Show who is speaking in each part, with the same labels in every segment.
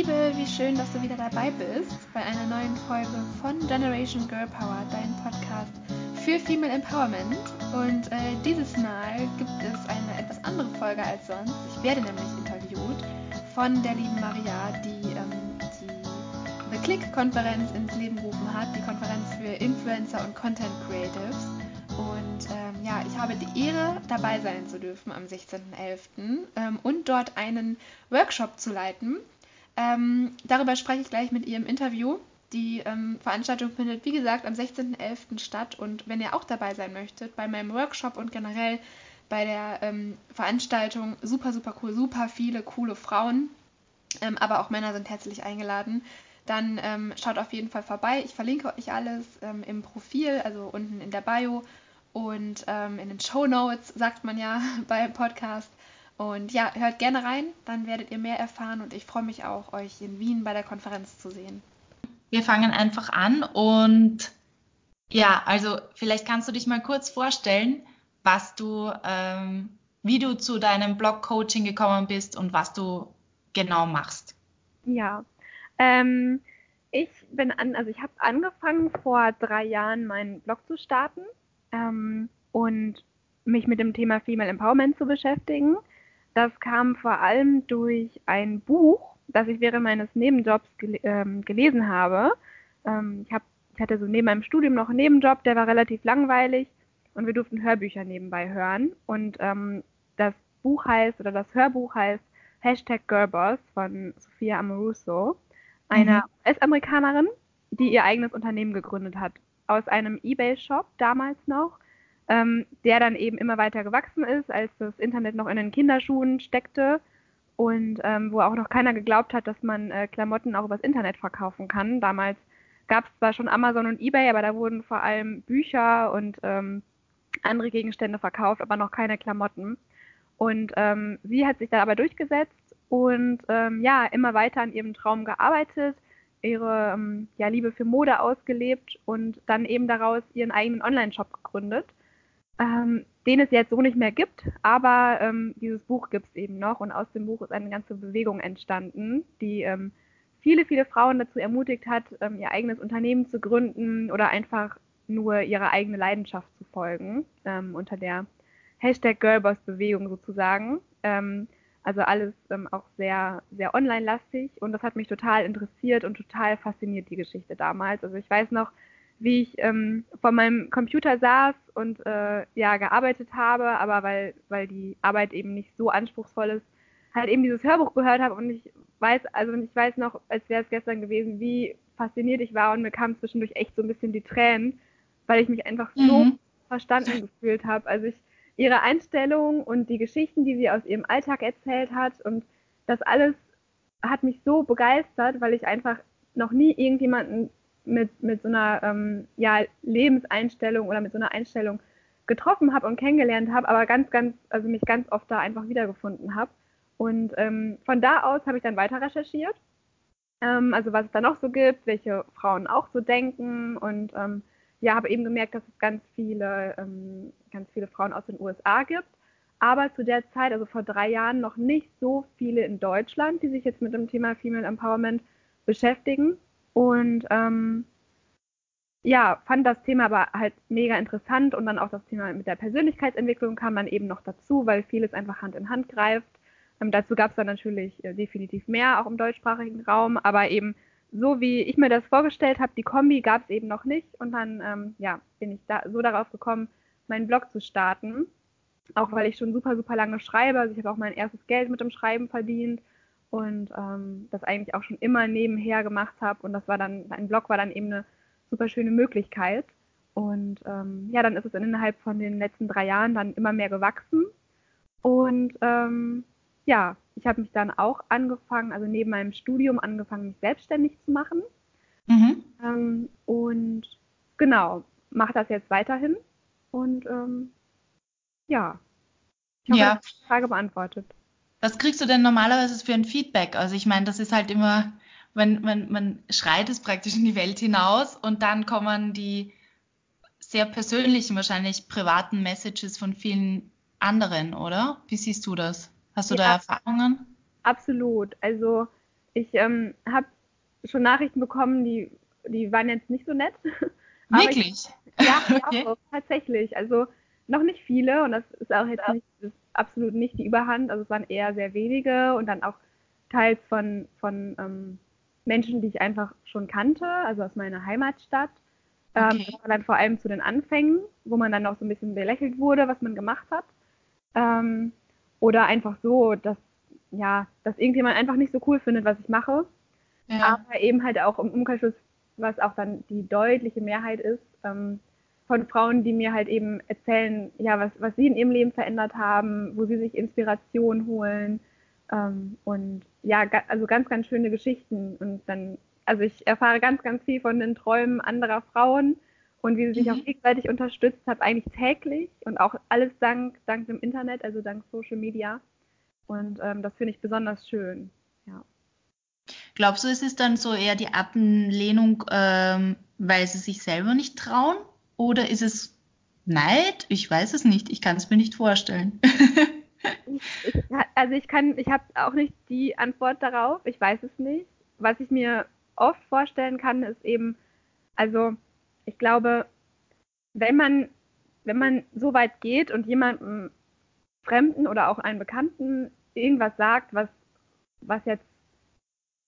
Speaker 1: Liebe, wie schön, dass du wieder dabei bist bei einer neuen Folge von Generation Girl Power, dein Podcast für Female Empowerment. Und äh, dieses Mal gibt es eine etwas andere Folge als sonst. Ich werde nämlich interviewt von der lieben Maria, die ähm, die The Click-Konferenz ins Leben gerufen hat, die Konferenz für Influencer und Content Creatives. Und ähm, ja, ich habe die Ehre, dabei sein zu dürfen am 16.11. Ähm, und dort einen Workshop zu leiten. Ähm, darüber spreche ich gleich mit ihr im Interview. Die ähm, Veranstaltung findet, wie gesagt, am 16.11. statt. Und wenn ihr auch dabei sein möchtet, bei meinem Workshop und generell bei der ähm, Veranstaltung, super, super cool, super viele coole Frauen, ähm, aber auch Männer sind herzlich eingeladen dann ähm, schaut auf jeden Fall vorbei. Ich verlinke euch alles ähm, im Profil, also unten in der Bio und ähm, in den Show Notes, sagt man ja beim Podcast. Und ja, hört gerne rein, dann werdet ihr mehr erfahren und ich freue mich auch, euch in Wien bei der Konferenz zu sehen.
Speaker 2: Wir fangen einfach an und ja, also vielleicht kannst du dich mal kurz vorstellen, was du, ähm, wie du zu deinem Blog-Coaching gekommen bist und was du genau machst.
Speaker 1: Ja, ähm, ich bin an, also ich habe angefangen vor drei Jahren meinen Blog zu starten ähm, und mich mit dem Thema Female Empowerment zu beschäftigen. Das kam vor allem durch ein Buch, das ich während meines Nebenjobs gel ähm, gelesen habe. Ähm, ich, hab, ich hatte so neben meinem Studium noch einen Nebenjob, der war relativ langweilig und wir durften Hörbücher nebenbei hören. Und ähm, das Buch heißt, oder das Hörbuch heißt Hashtag Girlboss von Sophia Amoruso, einer mhm. US-Amerikanerin, die ihr eigenes Unternehmen gegründet hat aus einem Ebay-Shop damals noch, ähm, der dann eben immer weiter gewachsen ist, als das Internet noch in den Kinderschuhen steckte und ähm, wo auch noch keiner geglaubt hat, dass man äh, Klamotten auch übers Internet verkaufen kann. Damals gab es zwar schon Amazon und eBay, aber da wurden vor allem Bücher und ähm, andere Gegenstände verkauft, aber noch keine Klamotten. Und ähm, sie hat sich da aber durchgesetzt und ähm, ja, immer weiter an ihrem Traum gearbeitet, ihre ähm, ja, Liebe für Mode ausgelebt und dann eben daraus ihren eigenen Online-Shop gegründet, ähm, den es jetzt so nicht mehr gibt, aber ähm, dieses Buch gibt es eben noch und aus dem Buch ist eine ganze Bewegung entstanden, die ähm, viele, viele Frauen dazu ermutigt hat, ähm, ihr eigenes Unternehmen zu gründen oder einfach nur ihre eigene Leidenschaft zu folgen, ähm, unter der Hashtag Girlboss-Bewegung sozusagen. Ähm, also alles auch sehr, sehr online-lastig und das hat mich total interessiert und total fasziniert, die Geschichte damals. Also ich weiß noch, wie ich ähm, vor meinem Computer saß und äh, ja, gearbeitet habe, aber weil, weil die Arbeit eben nicht so anspruchsvoll ist, halt eben dieses Hörbuch gehört habe und ich weiß, also ich weiß noch, als wäre es gestern gewesen, wie fasziniert ich war und mir kamen zwischendurch echt so ein bisschen die Tränen, weil ich mich einfach mhm. so verstanden gefühlt habe. Also ich ihre Einstellung und die Geschichten, die sie aus ihrem Alltag erzählt hat. Und das alles hat mich so begeistert, weil ich einfach noch nie irgendjemanden mit, mit so einer ähm, ja, Lebenseinstellung oder mit so einer Einstellung getroffen habe und kennengelernt habe, aber ganz, ganz, also mich ganz oft da einfach wiedergefunden habe. Und ähm, von da aus habe ich dann weiter recherchiert. Ähm, also was es da noch so gibt, welche Frauen auch so denken und ähm, ja, habe eben gemerkt, dass es ganz viele, ähm, ganz viele Frauen aus den USA gibt, aber zu der Zeit, also vor drei Jahren, noch nicht so viele in Deutschland, die sich jetzt mit dem Thema Female Empowerment beschäftigen. Und ähm, ja, fand das Thema aber halt mega interessant und dann auch das Thema mit der Persönlichkeitsentwicklung kam dann eben noch dazu, weil vieles einfach Hand in Hand greift. Ähm, dazu gab es dann natürlich äh, definitiv mehr auch im deutschsprachigen Raum, aber eben so wie ich mir das vorgestellt habe, die Kombi gab es eben noch nicht. Und dann ähm, ja, bin ich da so darauf gekommen, meinen Blog zu starten. Auch weil ich schon super, super lange schreibe. Also ich habe auch mein erstes Geld mit dem Schreiben verdient und ähm, das eigentlich auch schon immer nebenher gemacht habe. Und das war dann, ein Blog war dann eben eine super schöne Möglichkeit. Und ähm, ja, dann ist es innerhalb von den letzten drei Jahren dann immer mehr gewachsen. Und ähm, ja, ich habe mich dann auch angefangen, also neben meinem Studium angefangen, mich selbstständig zu machen. Mhm. Ähm, und genau, mache das jetzt weiterhin. Und ähm, ja, ich habe ja. die Frage beantwortet.
Speaker 2: Was kriegst du denn normalerweise für ein Feedback? Also ich meine, das ist halt immer, wenn man, man schreit es praktisch in die Welt hinaus und dann kommen die sehr persönlichen, wahrscheinlich privaten Messages von vielen anderen, oder? Wie siehst du das? Hast du ja, da Erfahrungen?
Speaker 1: Absolut. Also Ich ähm, habe schon Nachrichten bekommen, die, die waren jetzt nicht so nett.
Speaker 2: Wirklich?
Speaker 1: Ich, ja, okay. auch, tatsächlich. Also noch nicht viele und das ist auch jetzt nicht, absolut nicht die Überhand. Also es waren eher sehr wenige und dann auch teils von, von ähm, Menschen, die ich einfach schon kannte, also aus meiner Heimatstadt. Ähm, okay. Ähm, dann vor allem zu den Anfängen, wo man dann auch so ein bisschen belächelt wurde, was man gemacht hat. Ähm, oder einfach so, dass, ja, dass irgendjemand einfach nicht so cool findet, was ich mache. Ja. Aber eben halt auch im Umkehrschluss, was auch dann die deutliche Mehrheit ist, ähm, von Frauen, die mir halt eben erzählen, ja, was, was sie in ihrem Leben verändert haben, wo sie sich Inspiration holen. Ähm, und ja, also ganz, ganz schöne Geschichten. Und dann, also ich erfahre ganz, ganz viel von den Träumen anderer Frauen und wie sie sich mhm. auch gegenseitig unterstützt hat, eigentlich täglich und auch alles dank, dank dem Internet, also dank Social Media. Und ähm, das finde ich besonders schön. Ja.
Speaker 2: Glaubst du, es ist dann so eher die Ablehnung, ähm, weil sie sich selber nicht trauen? Oder ist es Neid? Ich weiß es nicht. Ich kann es mir nicht vorstellen.
Speaker 1: ich, also ich kann, ich habe auch nicht die Antwort darauf. Ich weiß es nicht. Was ich mir oft vorstellen kann, ist eben, also ich glaube, wenn man, wenn man so weit geht und jemandem Fremden oder auch einem Bekannten irgendwas sagt, was, was jetzt,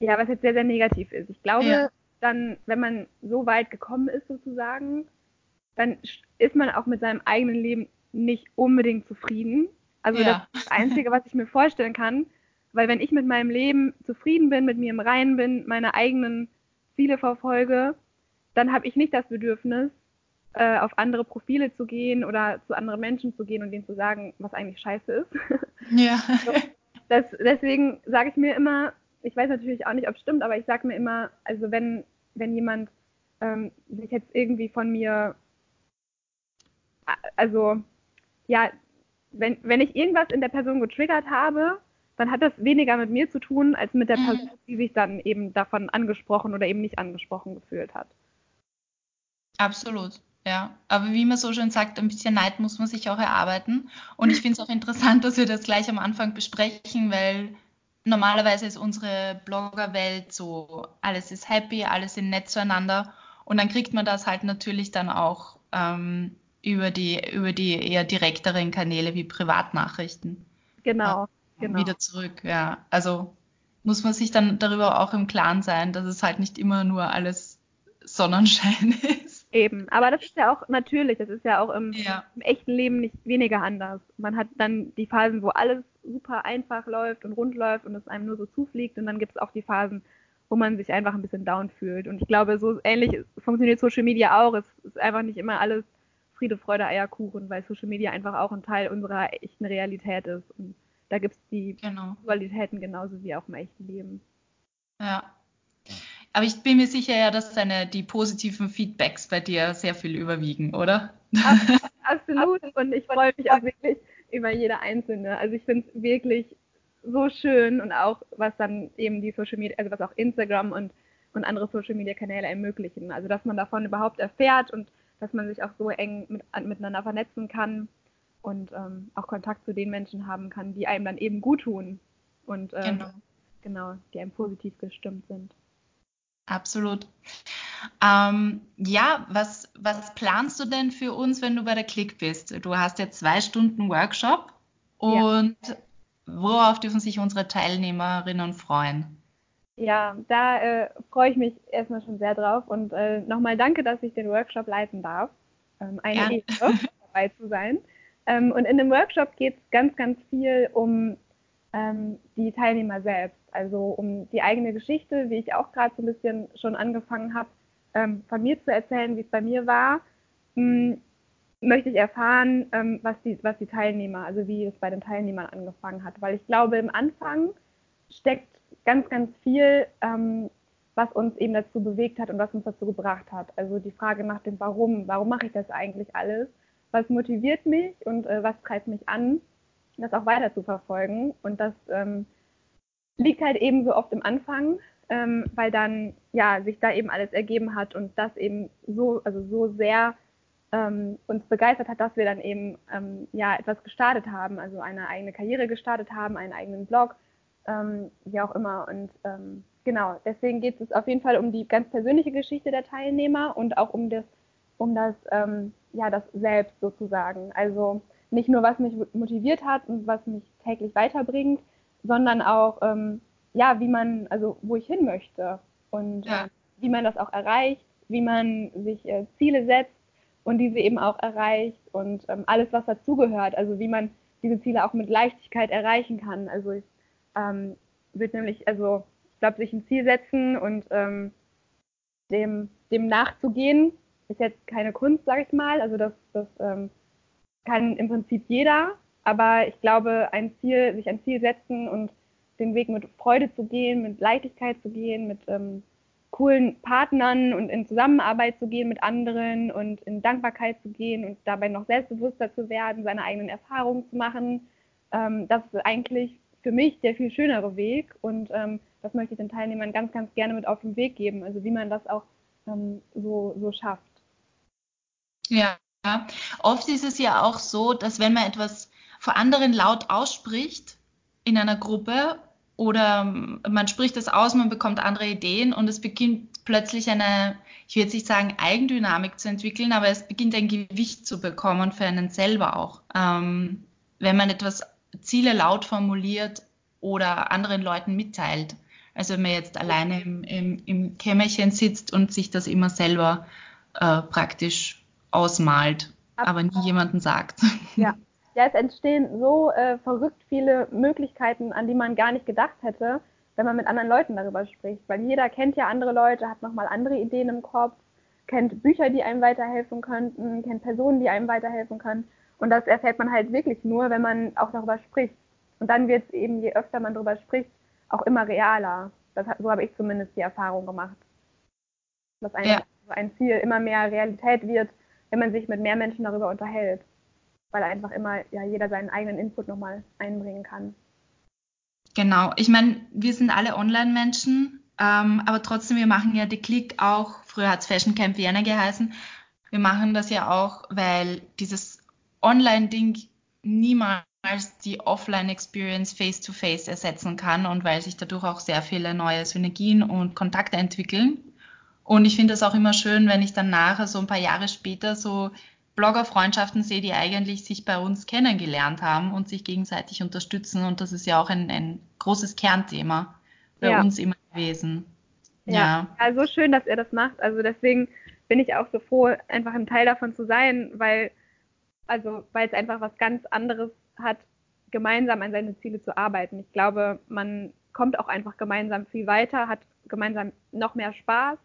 Speaker 1: ja, was jetzt sehr, sehr negativ ist. Ich glaube, ja. dann, wenn man so weit gekommen ist sozusagen, dann ist man auch mit seinem eigenen Leben nicht unbedingt zufrieden. Also ja. das ist das Einzige, was ich mir vorstellen kann. Weil wenn ich mit meinem Leben zufrieden bin, mit mir im Reinen bin, meine eigenen Ziele verfolge, dann habe ich nicht das Bedürfnis, äh, auf andere Profile zu gehen oder zu anderen Menschen zu gehen und denen zu sagen, was eigentlich scheiße ist.
Speaker 2: Ja.
Speaker 1: das, deswegen sage ich mir immer, ich weiß natürlich auch nicht, ob es stimmt, aber ich sage mir immer, also wenn, wenn jemand ähm, sich jetzt irgendwie von mir also ja, wenn, wenn ich irgendwas in der Person getriggert habe, dann hat das weniger mit mir zu tun, als mit der mhm. Person, die sich dann eben davon angesprochen oder eben nicht angesprochen gefühlt hat.
Speaker 2: Absolut, ja. Aber wie man so schön sagt, ein bisschen Neid muss man sich auch erarbeiten. Und ich finde es auch interessant, dass wir das gleich am Anfang besprechen, weil normalerweise ist unsere Bloggerwelt so, alles ist happy, alles sind nett zueinander. Und dann kriegt man das halt natürlich dann auch ähm, über die, über die eher direkteren Kanäle wie Privatnachrichten.
Speaker 1: Genau,
Speaker 2: äh, genau. Wieder zurück, ja. Also muss man sich dann darüber auch im Klaren sein, dass es halt nicht immer nur alles Sonnenschein ist.
Speaker 1: Eben, aber das ist ja auch natürlich, das ist ja auch im, ja. im echten Leben nicht weniger anders. Man hat dann die Phasen, wo alles super einfach läuft und rund läuft und es einem nur so zufliegt und dann gibt es auch die Phasen, wo man sich einfach ein bisschen down fühlt. Und ich glaube, so ähnlich funktioniert Social Media auch. Es ist einfach nicht immer alles Friede, Freude, Eierkuchen, weil Social Media einfach auch ein Teil unserer echten Realität ist. Und da gibt es die genau. Qualitäten genauso wie auch im echten Leben.
Speaker 2: Ja. Aber ich bin mir sicher ja, dass deine, die positiven Feedbacks bei dir sehr viel überwiegen, oder?
Speaker 1: Absolut. Und ich freue mich auch wirklich über jede einzelne. Also ich finde es wirklich so schön und auch was dann eben die Social Media, also was auch Instagram und, und andere Social Media Kanäle ermöglichen. Also dass man davon überhaupt erfährt und dass man sich auch so eng mit, miteinander vernetzen kann und ähm, auch Kontakt zu den Menschen haben kann, die einem dann eben gut tun und ähm, genau. genau, die einem positiv gestimmt sind.
Speaker 2: Absolut. Ähm, ja, was, was planst du denn für uns, wenn du bei der Klick bist? Du hast ja zwei Stunden Workshop und ja. worauf dürfen sich unsere Teilnehmerinnen freuen?
Speaker 1: Ja, da äh, freue ich mich erstmal schon sehr drauf und äh, nochmal danke, dass ich den Workshop leiten darf. Ähm, eine ja. Ehre, dabei zu sein. Ähm, und in dem Workshop geht es ganz, ganz viel um ähm, die Teilnehmer selbst, also um die eigene Geschichte, wie ich auch gerade so ein bisschen schon angefangen habe, ähm, von mir zu erzählen, wie es bei mir war. Hm, möchte ich erfahren, ähm, was, die, was die Teilnehmer, also wie es bei den Teilnehmern angefangen hat, weil ich glaube, im Anfang steckt ganz, ganz viel, ähm, was uns eben dazu bewegt hat und was uns dazu gebracht hat. Also die Frage nach dem Warum, warum mache ich das eigentlich alles? Was motiviert mich und äh, was treibt mich an, das auch weiter zu verfolgen? Und das ähm, liegt halt eben so oft im Anfang, ähm, weil dann ja sich da eben alles ergeben hat und das eben so, also so sehr ähm, uns begeistert hat, dass wir dann eben ähm, ja etwas gestartet haben, also eine eigene Karriere gestartet haben, einen eigenen Blog, ähm, wie auch immer. Und ähm, genau, deswegen geht es auf jeden Fall um die ganz persönliche Geschichte der Teilnehmer und auch um das, um das, ähm, ja, das Selbst sozusagen. Also nicht nur, was mich motiviert hat und was mich täglich weiterbringt, sondern auch, ähm, ja, wie man, also wo ich hin möchte und ja. äh, wie man das auch erreicht, wie man sich äh, Ziele setzt und diese eben auch erreicht und ähm, alles, was dazugehört, also wie man diese Ziele auch mit Leichtigkeit erreichen kann. Also ich ähm, würde nämlich, also ich glaube, sich ein Ziel setzen und ähm, dem, dem nachzugehen, ist jetzt keine Kunst, sage ich mal. Also das, das ähm, kann im Prinzip jeder, aber ich glaube, ein Ziel, sich ein Ziel setzen und den Weg mit Freude zu gehen, mit Leichtigkeit zu gehen, mit ähm, coolen Partnern und in Zusammenarbeit zu gehen mit anderen und in Dankbarkeit zu gehen und dabei noch selbstbewusster zu werden, seine eigenen Erfahrungen zu machen. Ähm, das ist eigentlich für mich der viel schönere Weg und ähm, das möchte ich den Teilnehmern ganz, ganz gerne mit auf den Weg geben, also wie man das auch ähm, so, so schafft.
Speaker 2: Ja, oft ist es ja auch so, dass wenn man etwas vor anderen laut ausspricht in einer Gruppe oder man spricht es aus, man bekommt andere Ideen und es beginnt plötzlich eine, ich jetzt nicht sagen Eigendynamik zu entwickeln, aber es beginnt ein Gewicht zu bekommen für einen selber auch. Ähm, wenn man etwas Ziele laut formuliert oder anderen Leuten mitteilt. Also wenn man jetzt alleine im, im, im Kämmerchen sitzt und sich das immer selber äh, praktisch ausmalt, aber nie jemanden sagt.
Speaker 1: Ja. ja, es entstehen so äh, verrückt viele Möglichkeiten, an die man gar nicht gedacht hätte, wenn man mit anderen Leuten darüber spricht. Weil jeder kennt ja andere Leute, hat nochmal andere Ideen im Kopf, kennt Bücher, die einem weiterhelfen könnten, kennt Personen, die einem weiterhelfen können. Und das erfährt man halt wirklich nur, wenn man auch darüber spricht. Und dann wird es eben, je öfter man darüber spricht, auch immer realer. Das, so habe ich zumindest die Erfahrung gemacht. Dass ein, ja. ein Ziel immer mehr Realität wird, wenn man sich mit mehr Menschen darüber unterhält. Weil einfach immer ja, jeder seinen eigenen Input nochmal einbringen kann.
Speaker 2: Genau. Ich meine, wir sind alle Online-Menschen, ähm, aber trotzdem, wir machen ja die Klick auch, früher hat es Fashion Camp Vienna geheißen, wir machen das ja auch, weil dieses Online-Ding niemals die Offline-Experience face-to-face ersetzen kann und weil sich dadurch auch sehr viele neue Synergien und Kontakte entwickeln. Und ich finde es auch immer schön, wenn ich dann nachher, so ein paar Jahre später, so Blogger-Freundschaften sehe, die eigentlich sich bei uns kennengelernt haben und sich gegenseitig unterstützen. Und das ist ja auch ein, ein großes Kernthema bei ja. uns immer gewesen.
Speaker 1: Ja. ja, also schön, dass ihr das macht. Also deswegen bin ich auch so froh, einfach ein Teil davon zu sein, weil also weil es einfach was ganz anderes hat, gemeinsam an seine Ziele zu arbeiten. Ich glaube, man kommt auch einfach gemeinsam viel weiter, hat gemeinsam noch mehr Spaß.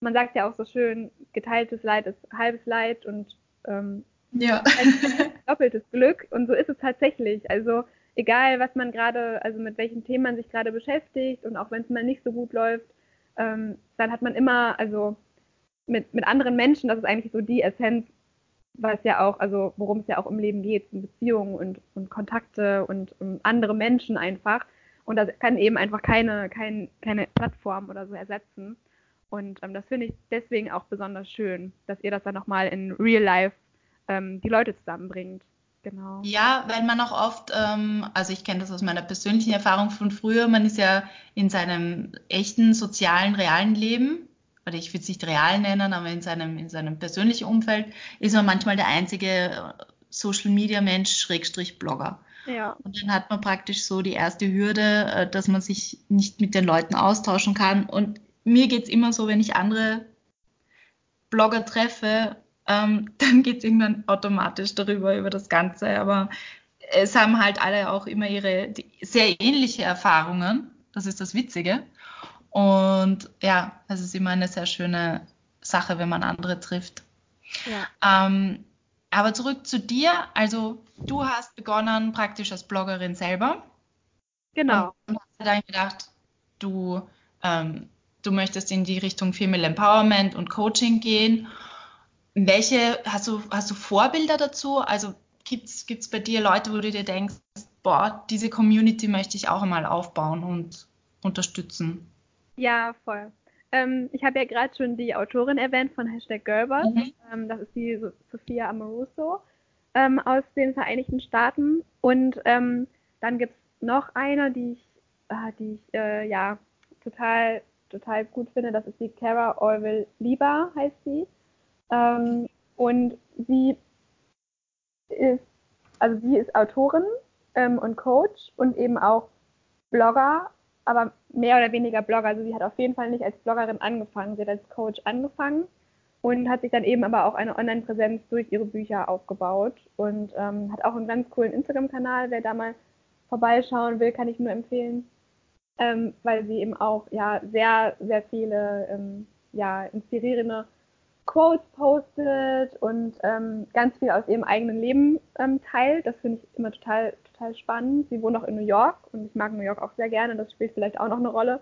Speaker 1: Man sagt ja auch so schön, geteiltes Leid ist halbes Leid und ähm, ja. doppeltes Glück. Und so ist es tatsächlich. Also egal, was man gerade, also mit welchem Thema man sich gerade beschäftigt und auch wenn es mal nicht so gut läuft, ähm, dann hat man immer, also mit, mit anderen Menschen, das ist eigentlich so die Essenz was ja auch, also worum es ja auch im Leben geht, Beziehungen und, und Kontakte und um andere Menschen einfach. Und das kann eben einfach keine, kein, keine Plattform oder so ersetzen. Und ähm, das finde ich deswegen auch besonders schön, dass ihr das dann nochmal in Real Life ähm, die Leute zusammenbringt.
Speaker 2: Genau. Ja, weil man auch oft, ähm, also ich kenne das aus meiner persönlichen Erfahrung von früher, man ist ja in seinem echten, sozialen, realen Leben oder ich würde es nicht real nennen, aber in seinem, in seinem persönlichen Umfeld ist man manchmal der einzige äh, Social Media Mensch, Schrägstrich Blogger. Ja. Und dann hat man praktisch so die erste Hürde, äh, dass man sich nicht mit den Leuten austauschen kann. Und mir geht es immer so, wenn ich andere Blogger treffe, ähm, dann geht es irgendwann automatisch darüber, über das Ganze. Aber es haben halt alle auch immer ihre sehr ähnliche Erfahrungen. Das ist das Witzige. Und ja, es ist immer eine sehr schöne Sache, wenn man andere trifft. Ja. Ähm, aber zurück zu dir. Also du hast begonnen praktisch als Bloggerin selber.
Speaker 1: Genau.
Speaker 2: Und hast dann gedacht, du, ähm, du möchtest in die Richtung Female Empowerment und Coaching gehen. Welche, hast du, hast du Vorbilder dazu? Also gibt es bei dir Leute, wo du dir denkst, boah, diese Community möchte ich auch einmal aufbauen und unterstützen?
Speaker 1: Ja, voll. Ähm, ich habe ja gerade schon die Autorin erwähnt von Hashtag Girlboss. Mhm. Ähm, das ist die Sophia Amoruso ähm, aus den Vereinigten Staaten. Und ähm, dann gibt es noch eine, die ich ah, die ich äh, ja total, total gut finde. Das ist die Cara Orwell Lieber, heißt sie. Ähm, und sie ist, also sie ist Autorin ähm, und Coach und eben auch Blogger, aber mehr oder weniger Blogger. Also sie hat auf jeden Fall nicht als Bloggerin angefangen, sie hat als Coach angefangen und hat sich dann eben aber auch eine Online-Präsenz durch ihre Bücher aufgebaut und ähm, hat auch einen ganz coolen Instagram-Kanal. Wer da mal vorbeischauen will, kann ich nur empfehlen, ähm, weil sie eben auch ja sehr, sehr viele ähm, ja, inspirierende Quotes postet und ähm, ganz viel aus ihrem eigenen Leben ähm, teilt. Das finde ich immer total, total spannend. Sie wohnt auch in New York und ich mag New York auch sehr gerne. Das spielt vielleicht auch noch eine Rolle.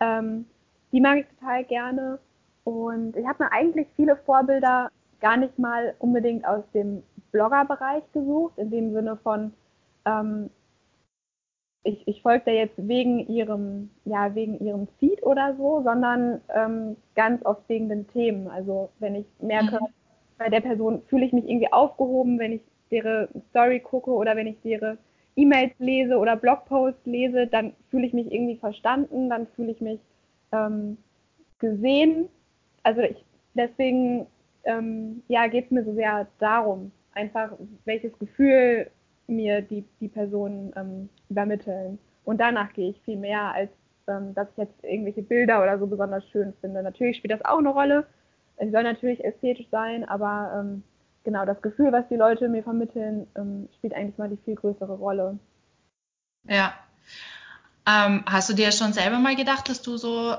Speaker 1: Ähm, die mag ich total gerne. Und ich habe mir eigentlich viele Vorbilder gar nicht mal unbedingt aus dem Blogger-Bereich gesucht, in dem Sinne von, ähm, ich, ich folge da jetzt wegen ihrem, ja, wegen ihrem Feed oder so, sondern ähm, ganz oft wegen den Themen. Also wenn ich merke, mhm. bei der Person fühle ich mich irgendwie aufgehoben, wenn ich ihre Story gucke oder wenn ich ihre E-Mails lese oder Blogposts lese, dann fühle ich mich irgendwie verstanden, dann fühle ich mich ähm, gesehen. Also ich deswegen ähm, ja geht es mir so sehr darum, einfach welches Gefühl mir die, die Personen ähm, übermitteln. Und danach gehe ich viel mehr, als ähm, dass ich jetzt irgendwelche Bilder oder so besonders schön finde. Natürlich spielt das auch eine Rolle. Es soll natürlich ästhetisch sein, aber ähm, genau das Gefühl, was die Leute mir vermitteln, ähm, spielt eigentlich mal die viel größere Rolle.
Speaker 2: Ja. Ähm, hast du dir schon selber mal gedacht, dass du so,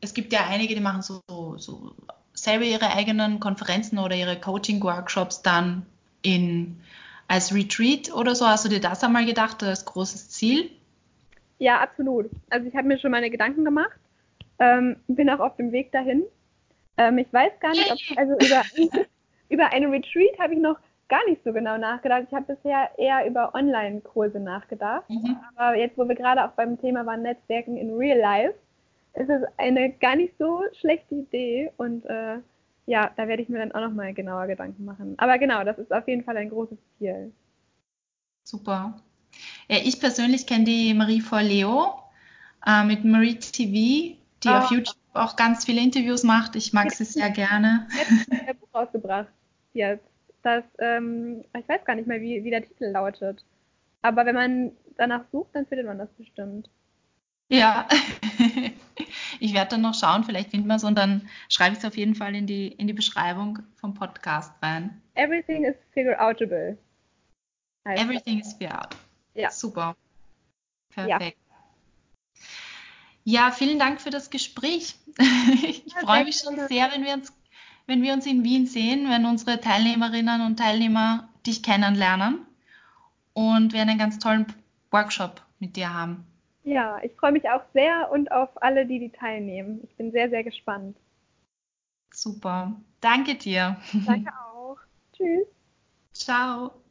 Speaker 2: es gibt ja einige, die machen so, so selber ihre eigenen Konferenzen oder ihre Coaching-Workshops dann in als Retreat oder so? Hast du dir das einmal gedacht, das großes Ziel?
Speaker 1: Ja, absolut. Also ich habe mir schon meine Gedanken gemacht, ähm, bin auch auf dem Weg dahin. Ähm, ich weiß gar nicht, ob, also über, über eine Retreat habe ich noch gar nicht so genau nachgedacht. Ich habe bisher eher über Online-Kurse nachgedacht. Mhm. Aber jetzt, wo wir gerade auch beim Thema waren, Netzwerken in Real Life, ist es eine gar nicht so schlechte Idee und äh, ja, da werde ich mir dann auch nochmal genauer Gedanken machen. Aber genau, das ist auf jeden Fall ein großes Ziel.
Speaker 2: Super. Ja, ich persönlich kenne die Marie Leo äh, mit Marie TV, die oh. auf YouTube auch ganz viele Interviews macht. Ich mag sie sehr gerne.
Speaker 1: Jetzt ein Buch rausgebracht. Jetzt. Das, ähm, ich weiß gar nicht mehr, wie, wie der Titel lautet. Aber wenn man danach sucht, dann findet man das bestimmt.
Speaker 2: Ja, ich werde dann noch schauen, vielleicht finden wir es und dann schreibe ich es auf jeden Fall in die, in die Beschreibung vom Podcast rein.
Speaker 1: Everything is figure outable.
Speaker 2: Everything is figure out. Ja. Super. Perfekt. Ja. ja. vielen Dank für das Gespräch. ich ja, freue mich schon sehr, wenn wir, uns, wenn wir uns in Wien sehen, wenn unsere Teilnehmerinnen und Teilnehmer dich kennenlernen und wir einen ganz tollen Workshop mit dir haben.
Speaker 1: Ja, ich freue mich auch sehr und auf alle, die die teilnehmen. Ich bin sehr, sehr gespannt.
Speaker 2: Super. Danke dir.
Speaker 1: Danke auch. Tschüss.
Speaker 2: Ciao.